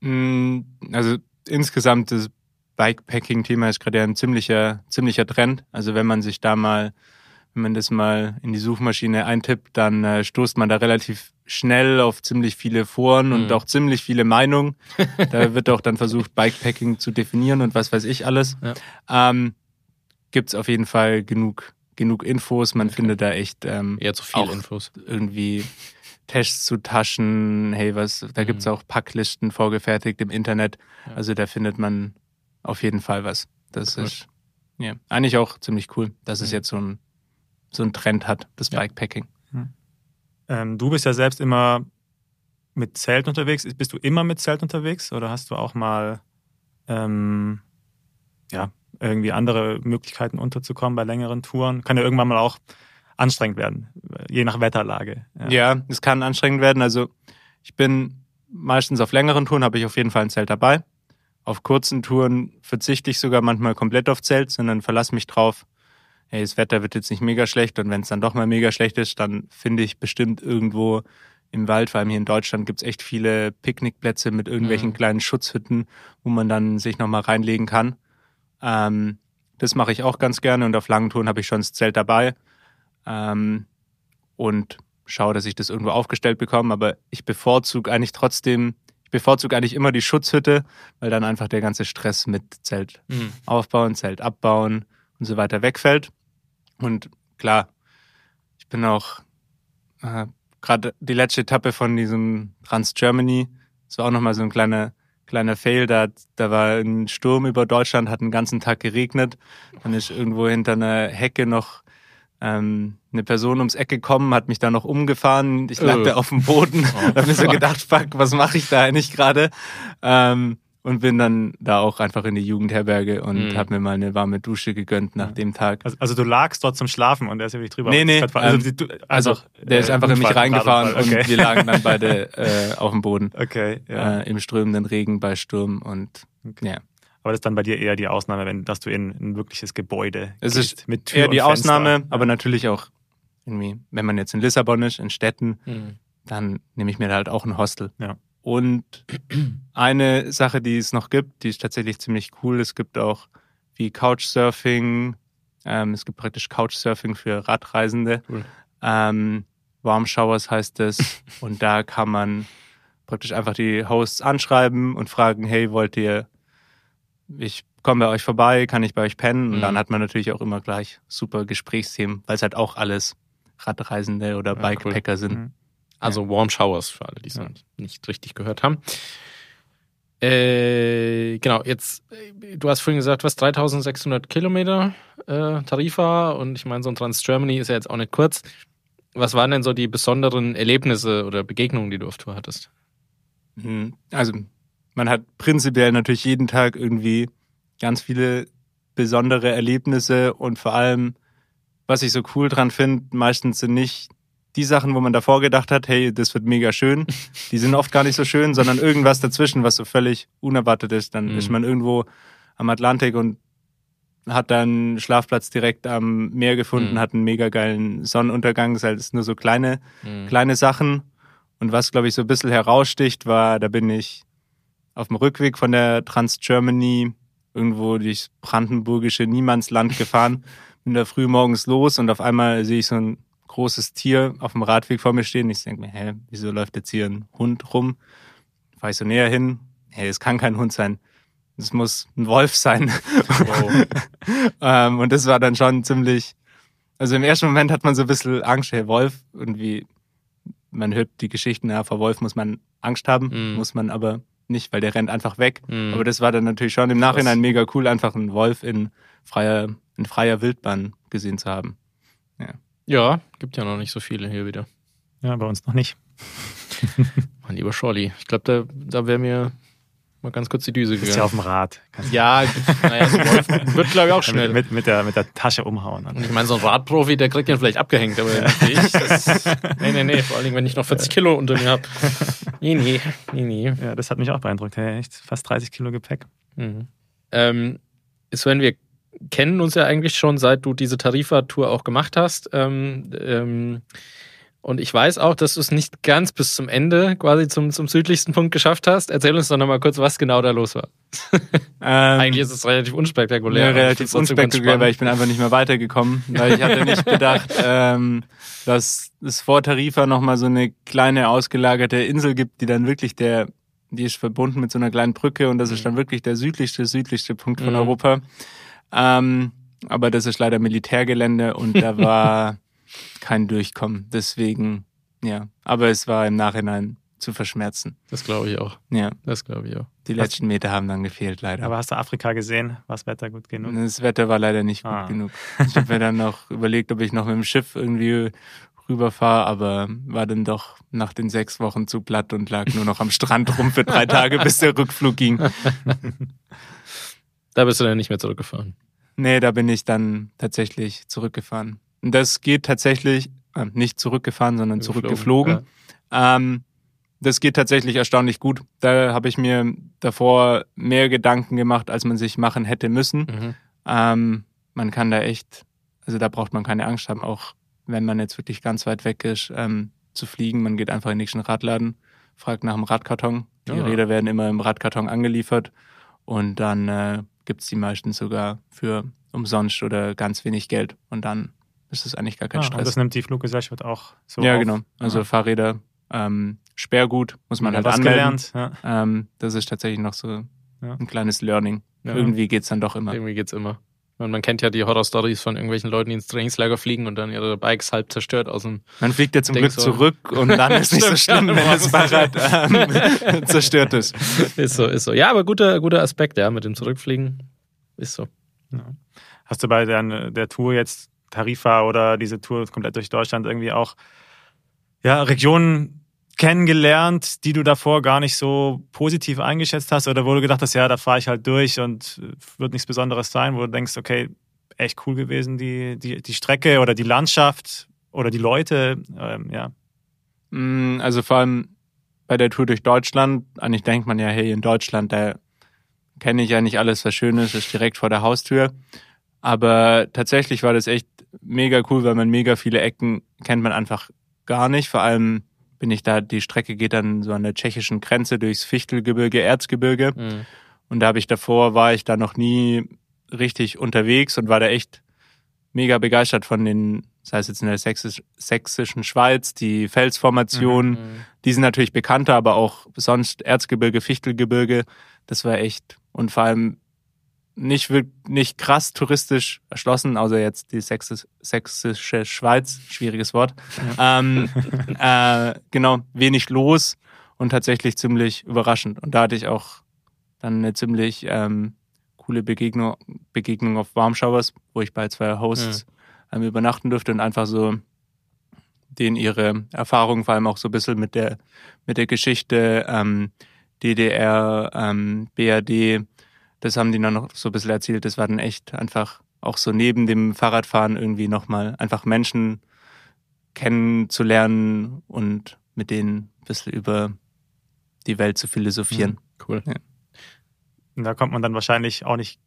Mm, also insgesamt das Bikepacking-Thema ist gerade ja ein ziemlicher, ziemlicher Trend. Also wenn man sich da mal, wenn man das mal in die Suchmaschine eintippt, dann äh, stoßt man da relativ schnell auf ziemlich viele Foren mhm. und auch ziemlich viele Meinungen. da wird auch dann versucht, Bikepacking zu definieren und was weiß ich alles. Ja. Ähm, Gibt es auf jeden Fall genug, genug Infos. Man okay. findet da echt ähm, eher zu viel Infos. Irgendwie Tests zu Taschen, hey, was, da mhm. es auch Packlisten vorgefertigt im Internet. Ja. Also da findet man auf jeden Fall was. Das cool. ist ja eigentlich auch ziemlich cool, dass mhm. es jetzt so ein, so ein Trend hat, das ja. Bikepacking. Mhm. Ähm, du bist ja selbst immer mit Zelt unterwegs. Bist du immer mit Zelt unterwegs oder hast du auch mal ähm, ja, irgendwie andere Möglichkeiten unterzukommen bei längeren Touren? Kann ja irgendwann mal auch anstrengend werden, je nach Wetterlage. Ja, ja es kann anstrengend werden. Also ich bin meistens auf längeren Touren, habe ich auf jeden Fall ein Zelt dabei. Auf kurzen Touren verzichte ich sogar manchmal komplett auf Zelt, sondern verlasse mich drauf, hey, das Wetter wird jetzt nicht mega schlecht und wenn es dann doch mal mega schlecht ist, dann finde ich bestimmt irgendwo im Wald, vor allem hier in Deutschland, gibt's echt viele Picknickplätze mit irgendwelchen mhm. kleinen Schutzhütten, wo man dann sich nochmal reinlegen kann. Ähm, das mache ich auch ganz gerne und auf langen Touren habe ich schon das Zelt dabei ähm, und schaue, dass ich das irgendwo aufgestellt bekomme. Aber ich bevorzuge eigentlich trotzdem, ich bevorzuge eigentlich immer die Schutzhütte, weil dann einfach der ganze Stress mit Zelt mhm. aufbauen, Zelt abbauen und so weiter wegfällt. Und klar, ich bin auch äh, gerade die letzte Etappe von diesem Trans Germany, das war auch nochmal so ein kleiner, kleiner Fail. Da, da war ein Sturm über Deutschland, hat den ganzen Tag geregnet. Dann ist irgendwo hinter einer Hecke noch ähm, eine Person ums Eck gekommen, hat mich da noch umgefahren. Ich lag oh. da auf dem Boden. Oh, hab mir so gedacht, fuck, was mache ich da eigentlich gerade? Ähm, und bin dann da auch einfach in die Jugendherberge und mhm. habe mir mal eine warme Dusche gegönnt nach ja. dem Tag. Also, also, du lagst dort zum Schlafen und er ist ja wirklich drüber. Nee, nee. Also, ähm, du, also, also der äh, ist einfach in mich reingefahren okay. und wir lagen dann beide äh, auf dem Boden. Okay. Ja. Äh, Im strömenden Regen bei Sturm und okay. ja. Aber das ist dann bei dir eher die Ausnahme, wenn dass du in ein wirkliches Gebäude Es ist mit Tür eher die Ausnahme, aber natürlich auch irgendwie, wenn man jetzt in Lissabon ist, in Städten, mhm. dann nehme ich mir da halt auch ein Hostel. Ja. Und eine Sache, die es noch gibt, die ist tatsächlich ziemlich cool. Es gibt auch wie Couchsurfing. Ähm, es gibt praktisch Couchsurfing für Radreisende. Cool. Ähm, Warm Showers heißt es. und da kann man praktisch einfach die Hosts anschreiben und fragen, hey, wollt ihr, ich komme bei euch vorbei, kann ich bei euch pennen? Und mhm. dann hat man natürlich auch immer gleich super Gesprächsthemen, weil es halt auch alles Radreisende oder ja, Bikepacker cool. sind. Mhm. Also Warm Showers für alle, die es ja. nicht richtig gehört haben. Äh, genau, jetzt, du hast vorhin gesagt, was 3600 Kilometer äh, Tarifa und ich meine, so ein Trans Germany ist ja jetzt auch nicht kurz. Was waren denn so die besonderen Erlebnisse oder Begegnungen, die du auf Tour hattest? Hm, also, man hat prinzipiell natürlich jeden Tag irgendwie ganz viele besondere Erlebnisse und vor allem, was ich so cool dran finde, meistens sind nicht die Sachen, wo man davor gedacht hat, hey, das wird mega schön, die sind oft gar nicht so schön, sondern irgendwas dazwischen, was so völlig unerwartet ist. Dann mhm. ist man irgendwo am Atlantik und hat dann Schlafplatz direkt am Meer gefunden, mhm. hat einen mega geilen Sonnenuntergang. Das ist nur so kleine, mhm. kleine Sachen. Und was, glaube ich, so ein bisschen heraussticht, war, da bin ich auf dem Rückweg von der Trans Germany irgendwo durchs brandenburgische Niemandsland gefahren, bin da früh morgens los und auf einmal sehe ich so ein großes Tier auf dem Radweg vor mir stehen. Ich denke mir, hä, wieso läuft jetzt hier ein Hund rum? Fahre ich so näher hin. Hey, es kann kein Hund sein. Es muss ein Wolf sein. Wow. ähm, und das war dann schon ziemlich, also im ersten Moment hat man so ein bisschen Angst, hey, Wolf, irgendwie, man hört die Geschichten, ja, vor Wolf muss man Angst haben, mm. muss man aber nicht, weil der rennt einfach weg. Mm. Aber das war dann natürlich schon im Nachhinein mega cool, einfach einen Wolf in freier, in freier Wildbahn gesehen zu haben. Ja. Ja, gibt ja noch nicht so viele hier wieder. Ja, bei uns noch nicht. mein lieber Scholli, ich glaube, da, da wäre mir mal ganz kurz die Düse gegangen. Ist ja auf dem Rad. Ja, naja, so wird glaube ich auch schnell. Mit, mit, der, mit der Tasche umhauen. Und ich meine, so ein Radprofi, der kriegt ja vielleicht abgehängt, aber ich. Das, nee, nee, nee, vor allem, wenn ich noch 40 Kilo unter mir habe. Nee, nee, nee, nee. Ja, das hat mich auch beeindruckt. Hey, echt fast 30 Kilo Gepäck. Mhm. Ähm, Sven, wir kennen uns ja eigentlich schon, seit du diese Tarifa-Tour auch gemacht hast. Ähm, ähm, und ich weiß auch, dass du es nicht ganz bis zum Ende, quasi zum, zum südlichsten Punkt geschafft hast. Erzähl uns doch nochmal kurz, was genau da los war. Ähm, Eigentlich ist es relativ unspektakulär. Ja, relativ unspektakulär, weil ich bin einfach nicht mehr weitergekommen. Weil ich hatte nicht gedacht, ähm, dass es vor Tarifa nochmal so eine kleine ausgelagerte Insel gibt, die dann wirklich der, die ist verbunden mit so einer kleinen Brücke und das ist dann wirklich der südlichste, südlichste Punkt von mhm. Europa. Ähm, aber das ist leider Militärgelände und da war kein Durchkommen. Deswegen, ja. Aber es war im Nachhinein zu verschmerzen. Das glaube ich auch. Ja. Das glaube ich auch. Die letzten Meter haben dann gefehlt, leider. Aber hast du Afrika gesehen? War das Wetter gut genug? Das Wetter war leider nicht ah. gut genug. Ich habe mir dann noch überlegt, ob ich noch mit dem Schiff irgendwie rüberfahre, aber war dann doch nach den sechs Wochen zu platt und lag nur noch am Strand rum für drei Tage, bis der Rückflug ging. Da bist du dann nicht mehr zurückgefahren? Nee, da bin ich dann tatsächlich zurückgefahren. Das geht tatsächlich, äh, nicht zurückgefahren, sondern zurückgeflogen. Ja. Ähm, das geht tatsächlich erstaunlich gut. Da habe ich mir davor mehr Gedanken gemacht, als man sich machen hätte müssen. Mhm. Ähm, man kann da echt, also da braucht man keine Angst haben, auch wenn man jetzt wirklich ganz weit weg ist, ähm, zu fliegen. Man geht einfach in den nächsten Radladen, fragt nach dem Radkarton. Die ja. Räder werden immer im Radkarton angeliefert und dann äh, gibt es die meisten sogar für umsonst oder ganz wenig Geld. Und dann ist es eigentlich gar kein ah, Stress. Und das nimmt die Fluggesellschaft auch so Ja, auf. genau. Also ja. Fahrräder, ähm, Sperrgut muss man ja, halt was anmelden. Gelernt. Ja. Ähm, das ist tatsächlich noch so ein kleines Learning. Irgendwie geht's dann doch immer. Irgendwie geht's immer. Und man kennt ja die Horror-Stories von irgendwelchen Leuten, die ins Trainingslager fliegen und dann ihre Bikes halb zerstört aus dem. Man fliegt ja zum Glück so. zurück und dann ist nicht so schlimm, wenn das Fahrrad ähm, zerstört ist. Ist so, ist so. Ja, aber guter, guter Aspekt, ja, mit dem Zurückfliegen. Ist so. Ja. Hast du bei der, der Tour jetzt Tarifa oder diese Tour komplett durch Deutschland irgendwie auch ja, Regionen kennengelernt, die du davor gar nicht so positiv eingeschätzt hast oder wo du gedacht hast, ja, da fahre ich halt durch und wird nichts Besonderes sein, wo du denkst, okay, echt cool gewesen, die, die, die Strecke oder die Landschaft oder die Leute, ähm, ja. Mm, also vor allem bei der Tour durch Deutschland, eigentlich denkt man ja, hey, in Deutschland, da kenne ich ja nicht alles, was schön ist, ist direkt vor der Haustür. Aber tatsächlich war das echt mega cool, weil man mega viele Ecken kennt man einfach gar nicht. Vor allem bin ich da, die Strecke geht dann so an der tschechischen Grenze durchs Fichtelgebirge, Erzgebirge. Mhm. Und da habe ich davor, war ich da noch nie richtig unterwegs und war da echt mega begeistert von den, sei es jetzt in der Sächsisch, sächsischen Schweiz, die Felsformationen, mhm, mhm. die sind natürlich bekannter, aber auch sonst Erzgebirge, Fichtelgebirge, das war echt, und vor allem nicht, nicht krass touristisch erschlossen, außer jetzt die sächsische Schweiz, schwieriges Wort. Ja. Ähm, äh, genau, wenig los und tatsächlich ziemlich überraschend. Und da hatte ich auch dann eine ziemlich ähm, coole Begegnung, Begegnung auf Warmschauers, wo ich bei zwei Hosts ja. ähm, übernachten durfte und einfach so denen ihre Erfahrungen, vor allem auch so ein bisschen mit der, mit der Geschichte ähm, DDR, ähm, BRD, das haben die dann noch so ein bisschen erzählt. Das war dann echt einfach auch so neben dem Fahrradfahren irgendwie nochmal einfach Menschen kennenzulernen und mit denen ein bisschen über die Welt zu philosophieren. Mhm, cool. Ja. Und da kommt man dann wahrscheinlich auch nicht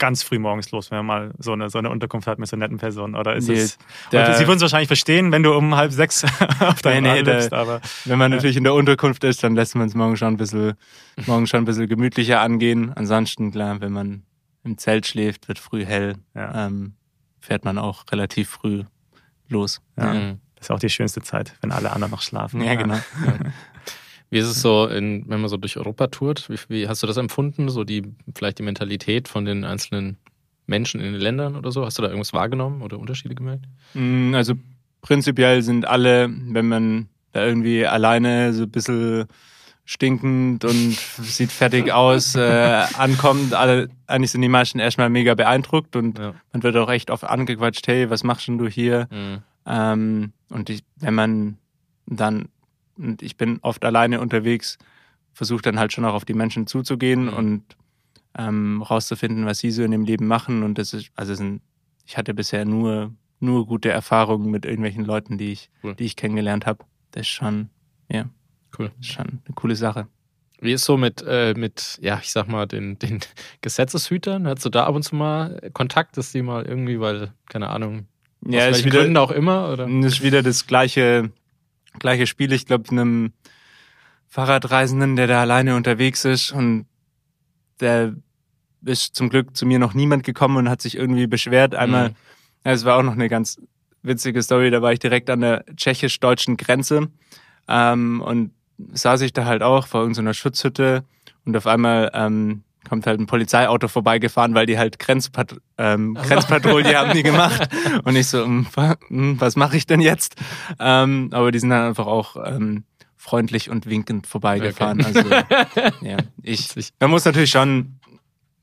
ganz früh morgens los, wenn man mal so eine, so eine Unterkunft hat mit so netten Personen? Oder ist nee, es. Der, sie würden es wahrscheinlich verstehen, wenn du um halb sechs auf deinem nee, nee, bist, aber. Wenn man ja. natürlich in der Unterkunft ist, dann lässt man es morgen schon ein bisschen, morgen schon ein bisschen gemütlicher angehen. Ansonsten, klar, wenn man im Zelt schläft, wird früh hell, ja. ähm, fährt man auch relativ früh los. Ja. Mhm. Das ist auch die schönste Zeit, wenn alle anderen noch schlafen. Ja, genau. Wie ist es so, in, wenn man so durch Europa tourt? Wie, wie, hast du das empfunden? So die, vielleicht die Mentalität von den einzelnen Menschen in den Ländern oder so? Hast du da irgendwas wahrgenommen oder Unterschiede gemerkt? Mm, also prinzipiell sind alle, wenn man da irgendwie alleine so ein bisschen stinkend und sieht fertig aus, äh, ankommt, alle, eigentlich sind die meisten erstmal mega beeindruckt und ja. man wird auch echt oft angequatscht, hey, was machst denn du hier? Mhm. Ähm, und ich, wenn man dann und ich bin oft alleine unterwegs, versuche dann halt schon auch auf die Menschen zuzugehen mhm. und ähm, rauszufinden, was sie so in dem Leben machen. Und das ist, also sind, ich hatte bisher nur, nur gute Erfahrungen mit irgendwelchen Leuten, die ich, cool. die ich kennengelernt habe. Das ist schon, ja, cool. schon eine coole Sache. Wie ist so mit, äh, mit, ja, ich sag mal, den, den Gesetzeshütern? Hast du da ab und zu mal Kontakt, dass die mal irgendwie, weil, keine Ahnung, ja, aus ist wieder, Gründen auch immer? Oder? Ist wieder das gleiche, gleiche Spiel. Ich glaube, einem Fahrradreisenden, der da alleine unterwegs ist und der ist zum Glück zu mir noch niemand gekommen und hat sich irgendwie beschwert. Einmal, mhm. es war auch noch eine ganz witzige Story, da war ich direkt an der tschechisch-deutschen Grenze ähm, und saß ich da halt auch vor irgendeiner Schutzhütte und auf einmal ähm, kommt halt ein Polizeiauto vorbeigefahren, weil die halt Grenzpat ähm, Grenzpatrouille haben die gemacht. Und ich so, hm, hm, was mache ich denn jetzt? Ähm, aber die sind dann einfach auch ähm, freundlich und winkend vorbeigefahren. Okay. Also ja, ich, man muss natürlich schon,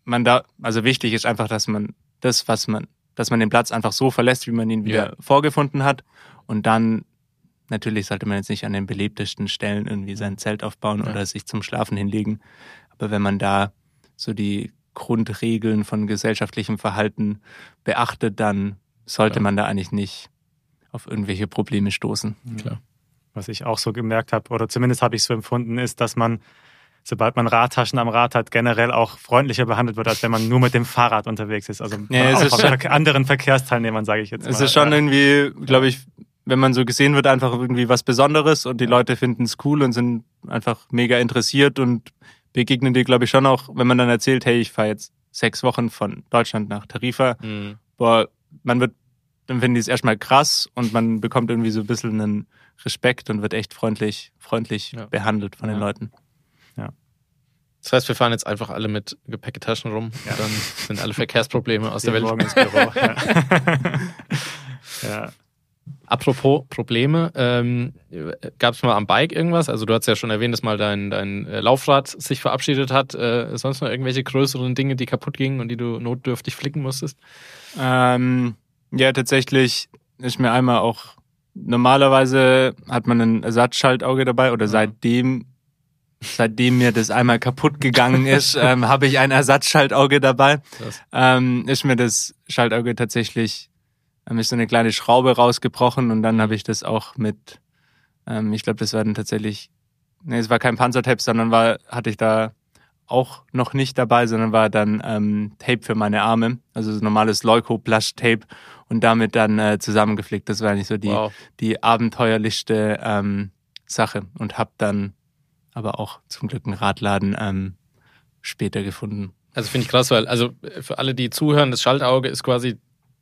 man da, also wichtig ist einfach, dass man das, was man, dass man den Platz einfach so verlässt, wie man ihn wieder ja. vorgefunden hat. Und dann natürlich sollte man jetzt nicht an den belebtesten Stellen irgendwie sein Zelt aufbauen ja. oder sich zum Schlafen hinlegen. Aber wenn man da so die Grundregeln von gesellschaftlichem Verhalten beachtet, dann sollte ja. man da eigentlich nicht auf irgendwelche Probleme stoßen. Klar was ich auch so gemerkt habe, oder zumindest habe ich so empfunden, ist, dass man, sobald man Radtaschen am Rad hat, generell auch freundlicher behandelt wird, als wenn man nur mit dem Fahrrad unterwegs ist. Also ja, auch von schon, anderen Verkehrsteilnehmern, sage ich jetzt mal. Es ist schon irgendwie, glaube ich, wenn man so gesehen wird, einfach irgendwie was Besonderes und die Leute finden es cool und sind einfach mega interessiert und begegnen dir, glaube ich, schon auch, wenn man dann erzählt, hey, ich fahre jetzt sechs Wochen von Deutschland nach Tarifa. Mhm. Boah, man wird, dann finden die es erstmal krass und man bekommt irgendwie so ein bisschen einen Respekt und wird echt freundlich, freundlich ja. behandelt von ja. den Leuten. Ja. Das heißt, wir fahren jetzt einfach alle mit Gepäcketaschen rum ja. und dann sind alle Verkehrsprobleme aus der Welt. Ins Büro. ja. Apropos Probleme, ähm, gab es mal am Bike irgendwas? Also du hast ja schon erwähnt, dass mal dein, dein äh, Laufrad sich verabschiedet hat. Äh, sonst noch irgendwelche größeren Dinge, die kaputt gingen und die du notdürftig flicken musstest? Ähm, ja, tatsächlich ist mir einmal auch normalerweise hat man ein Ersatzschaltauge dabei oder seitdem seitdem mir das einmal kaputt gegangen ist, ähm, habe ich ein Ersatzschaltauge dabei. Ähm, ist mir das Schaltauge tatsächlich ähm, ist so eine kleine Schraube rausgebrochen und dann habe ich das auch mit, ähm, ich glaube, das war dann tatsächlich, nee, es war kein Panzertape, sondern war, hatte ich da auch noch nicht dabei, sondern war dann ähm, Tape für meine Arme, also so normales Leuko-Plush-Tape und damit dann äh, zusammengeflickt. Das war eigentlich so die, wow. die abenteuerlichste ähm, Sache und habe dann aber auch zum Glück einen Radladen ähm, später gefunden. Also finde ich krass, weil also für alle, die zuhören, das Schaltauge ist quasi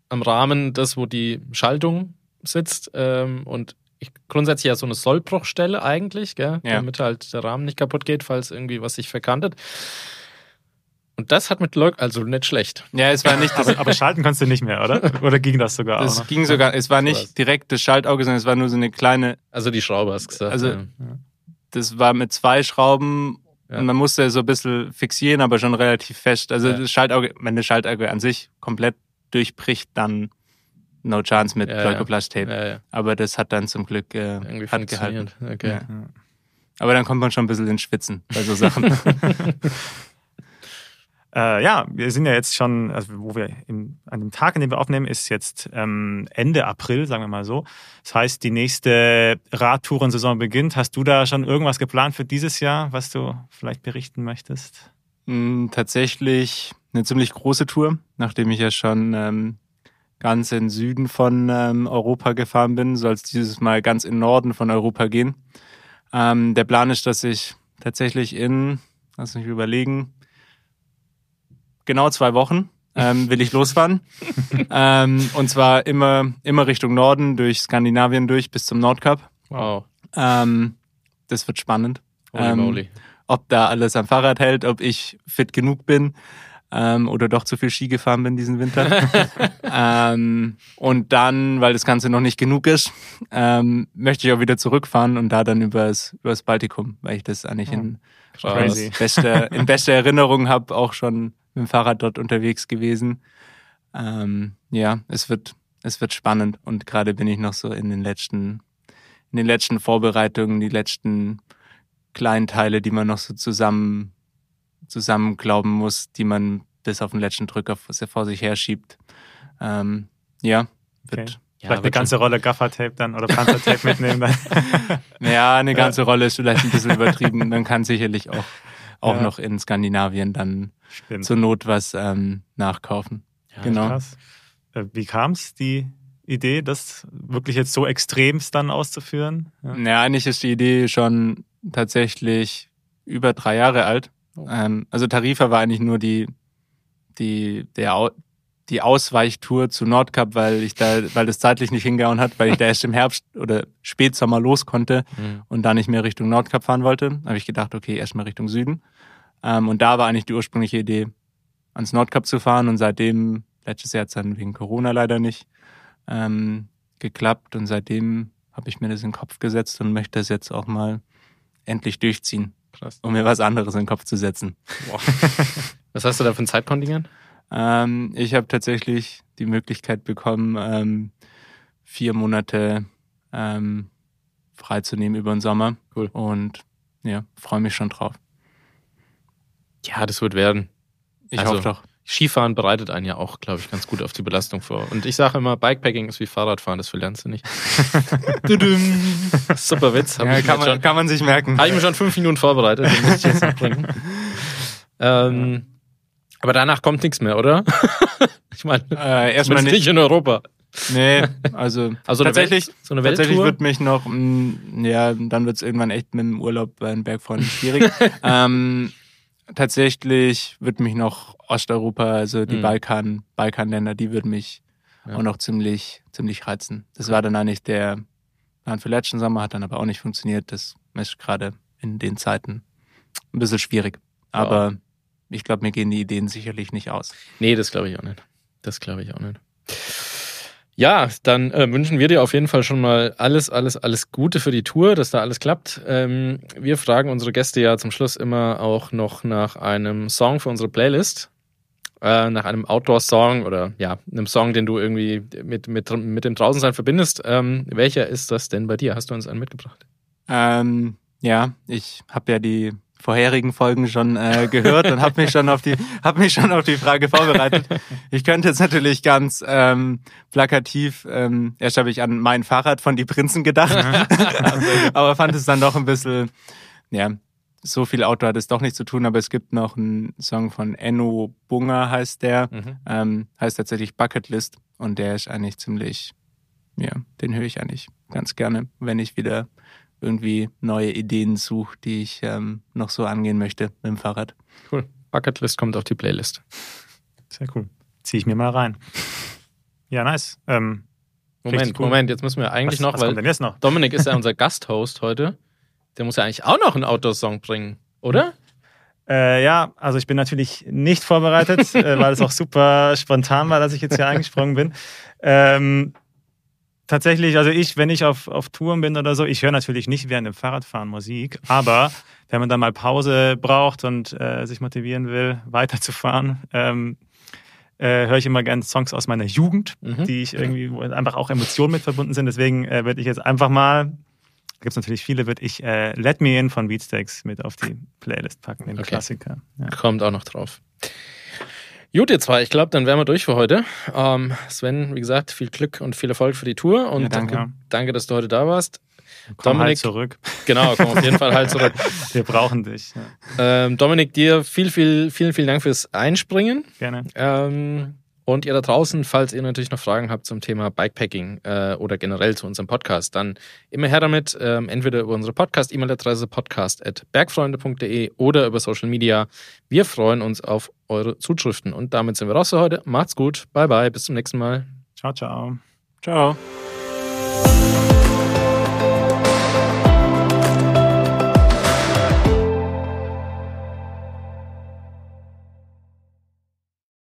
am Rahmen das, wo die Schaltung sitzt ähm, und ich, grundsätzlich ja so eine Sollbruchstelle eigentlich, gell? Ja. damit halt der Rahmen nicht kaputt geht, falls irgendwie was sich verkantet. Und das hat mit Leuk, also nicht schlecht. Ja, es war nicht das. aber, aber, schalten kannst du nicht mehr, oder? Oder ging das sogar Das auch ging sogar, es war nicht direkt das Schaltauge, sondern es war nur so eine kleine. Also die Schraube hast du gesagt. Also, ja. das war mit zwei Schrauben ja. und man musste so ein bisschen fixieren, aber schon relativ fest. Also ja. das Schaltauge, das Schaltauge an sich komplett durchbricht, dann no chance mit ja, Leukoplast-Tape. Ja, ja. Aber das hat dann zum Glück äh, Irgendwie hat gehalten. Okay. Aber dann kommt man schon ein bisschen ins Schwitzen bei so Sachen. äh, ja, wir sind ja jetzt schon, also wo wir im, an dem Tag, an dem wir aufnehmen, ist jetzt ähm, Ende April, sagen wir mal so. Das heißt, die nächste Radtourensaison beginnt. Hast du da schon irgendwas geplant für dieses Jahr, was du vielleicht berichten möchtest? Mm, tatsächlich eine ziemlich große Tour, nachdem ich ja schon ähm, ganz in Süden von ähm, Europa gefahren bin, soll es dieses Mal ganz in Norden von Europa gehen. Ähm, der Plan ist, dass ich tatsächlich in, lass mich überlegen, genau zwei Wochen ähm, will ich losfahren. ähm, und zwar immer, immer Richtung Norden, durch Skandinavien durch bis zum Nordkap. Wow. Ähm, das wird spannend. Holy ähm, moly. Ob da alles am Fahrrad hält, ob ich fit genug bin ähm, oder doch zu viel Ski gefahren bin diesen Winter. ähm, und dann, weil das Ganze noch nicht genug ist, ähm, möchte ich auch wieder zurückfahren und da dann übers, übers Baltikum, weil ich das eigentlich in, oh, bester, in bester Erinnerung habe, auch schon mit dem Fahrrad dort unterwegs gewesen. Ähm, ja, es wird, es wird spannend und gerade bin ich noch so in den letzten, in den letzten Vorbereitungen, die letzten Kleinteile, die man noch so zusammen, zusammenglauben muss, die man bis auf den letzten Drücker vor sich herschiebt. Ähm, ja, wird. Okay. Ja, vielleicht eine ganze Rolle Gaffertape dann oder Panzertape mitnehmen dann. ja, eine ganze ja. Rolle ist vielleicht ein bisschen übertrieben. Man kann sicherlich auch, auch ja. noch in Skandinavien dann Stimmt. zur Not was ähm, nachkaufen. Ja, genau. Krass. Äh, wie kam es, die Idee, das wirklich jetzt so extremst dann auszuführen? Ja. ja, eigentlich ist die Idee schon tatsächlich über drei Jahre alt. Oh. Ähm, also Tarifa war eigentlich nur die, die, der, die Ausweichtour zu Nordkap, weil ich da, weil das zeitlich nicht hingehauen hat, weil ich da erst im Herbst oder Spätsommer los konnte mhm. und da nicht mehr Richtung Nordkap fahren wollte, habe ich gedacht, okay, erstmal Richtung Süden. Ähm, und da war eigentlich die ursprüngliche Idee, ans Nordkap zu fahren und seitdem, letztes Jahr hat es dann wegen Corona leider nicht ähm, geklappt und seitdem habe ich mir das in den Kopf gesetzt und möchte das jetzt auch mal endlich durchziehen, Krass. um mir was anderes in den Kopf zu setzen. Wow. was hast du da für ein Zeitkontingent? Ähm, ich habe tatsächlich die Möglichkeit bekommen, ähm, vier Monate ähm, freizunehmen über den Sommer. Cool. Und ja, freue mich schon drauf. Ja, das wird werden. Ich also, hoffe doch. Skifahren bereitet einen ja auch, glaube ich, ganz gut auf die Belastung vor. Und ich sage immer, Bikepacking ist wie Fahrradfahren, das verlernst du nicht. Super Witz. Ja, kann, man, schon, kann man sich merken. Habe ich mir schon fünf Minuten vorbereitet, den muss ich jetzt noch bringen. ähm, aber danach kommt nichts mehr, oder? ich meine, äh, erstmal nicht. nicht in Europa. Nee, also, also tatsächlich, Welt, so eine tatsächlich wird mich noch, mh, mm, ja, dann wird es irgendwann echt mit dem Urlaub bei den Bergfreunden schwierig. ähm, tatsächlich wird mich noch Osteuropa, also die mhm. Balkan, Balkanländer, die würden mich ja. auch noch ziemlich, ziemlich reizen. Das war dann eigentlich der Plan für letzten Sommer, hat dann aber auch nicht funktioniert. Das ist gerade in den Zeiten ein bisschen schwierig. Aber ja ich glaube, mir gehen die Ideen sicherlich nicht aus. Nee, das glaube ich auch nicht. Das glaube ich auch nicht. Ja, dann äh, wünschen wir dir auf jeden Fall schon mal alles, alles, alles Gute für die Tour, dass da alles klappt. Ähm, wir fragen unsere Gäste ja zum Schluss immer auch noch nach einem Song für unsere Playlist. Äh, nach einem Outdoor-Song oder ja, einem Song, den du irgendwie mit, mit, mit dem Draußensein verbindest. Ähm, welcher ist das denn bei dir? Hast du uns einen mitgebracht? Ähm, ja, ich habe ja die vorherigen Folgen schon äh, gehört und habe mich schon auf die habe mich schon auf die Frage vorbereitet. Ich könnte jetzt natürlich ganz ähm, plakativ ähm, erst habe ich an mein Fahrrad von die Prinzen gedacht, aber fand es dann doch ein bisschen ja so viel Auto hat es doch nicht zu tun, aber es gibt noch einen Song von Enno Bunger heißt der, mhm. ähm, heißt tatsächlich Bucketlist und der ist eigentlich ziemlich ja, den höre ich eigentlich ganz gerne, wenn ich wieder irgendwie neue Ideen suche, die ich ähm, noch so angehen möchte mit dem Fahrrad. Cool. Bucketlist kommt auf die Playlist. Sehr cool. Ziehe ich mir mal rein. Ja, nice. Ähm, Moment, cool. Moment, jetzt müssen wir eigentlich was, noch, was weil denn jetzt noch? Dominik ist ja unser Gasthost heute. Der muss ja eigentlich auch noch einen Outdoor-Song bringen, oder? Äh, ja, also ich bin natürlich nicht vorbereitet, äh, weil es auch super spontan war, dass ich jetzt hier eingesprungen bin. Ähm, tatsächlich, also ich, wenn ich auf, auf Touren bin oder so, ich höre natürlich nicht während dem Fahrradfahren Musik, aber wenn man dann mal Pause braucht und äh, sich motivieren will, weiterzufahren, ähm, äh, höre ich immer gerne Songs aus meiner Jugend, mhm. die ich irgendwie, wo einfach auch Emotionen mit verbunden sind. Deswegen äh, würde ich jetzt einfach mal, gibt es natürlich viele, würde ich äh, Let Me In von Beatsteaks mit auf die Playlist packen, den okay. Klassiker. Ja. Kommt auch noch drauf. Gut, ihr zwei, ich glaube, dann wären wir durch für heute. Ähm, Sven, wie gesagt, viel Glück und viel Erfolg für die Tour und ja, danke. danke, dass du heute da warst. Komm Dominik, halt zurück. Genau, komm auf jeden Fall halt zurück. Wir brauchen dich. Ja. Ähm, Dominik, dir viel, viel, vielen, vielen Dank fürs Einspringen. Gerne. Ähm, und ihr da draußen, falls ihr natürlich noch Fragen habt zum Thema Bikepacking äh, oder generell zu unserem Podcast, dann immer her damit, ähm, entweder über unsere Podcast-E-Mail-Adresse podcast.bergfreunde.de oder über Social Media. Wir freuen uns auf eure Zuschriften. Und damit sind wir raus für heute. Macht's gut. Bye bye. Bis zum nächsten Mal. Ciao, ciao. Ciao.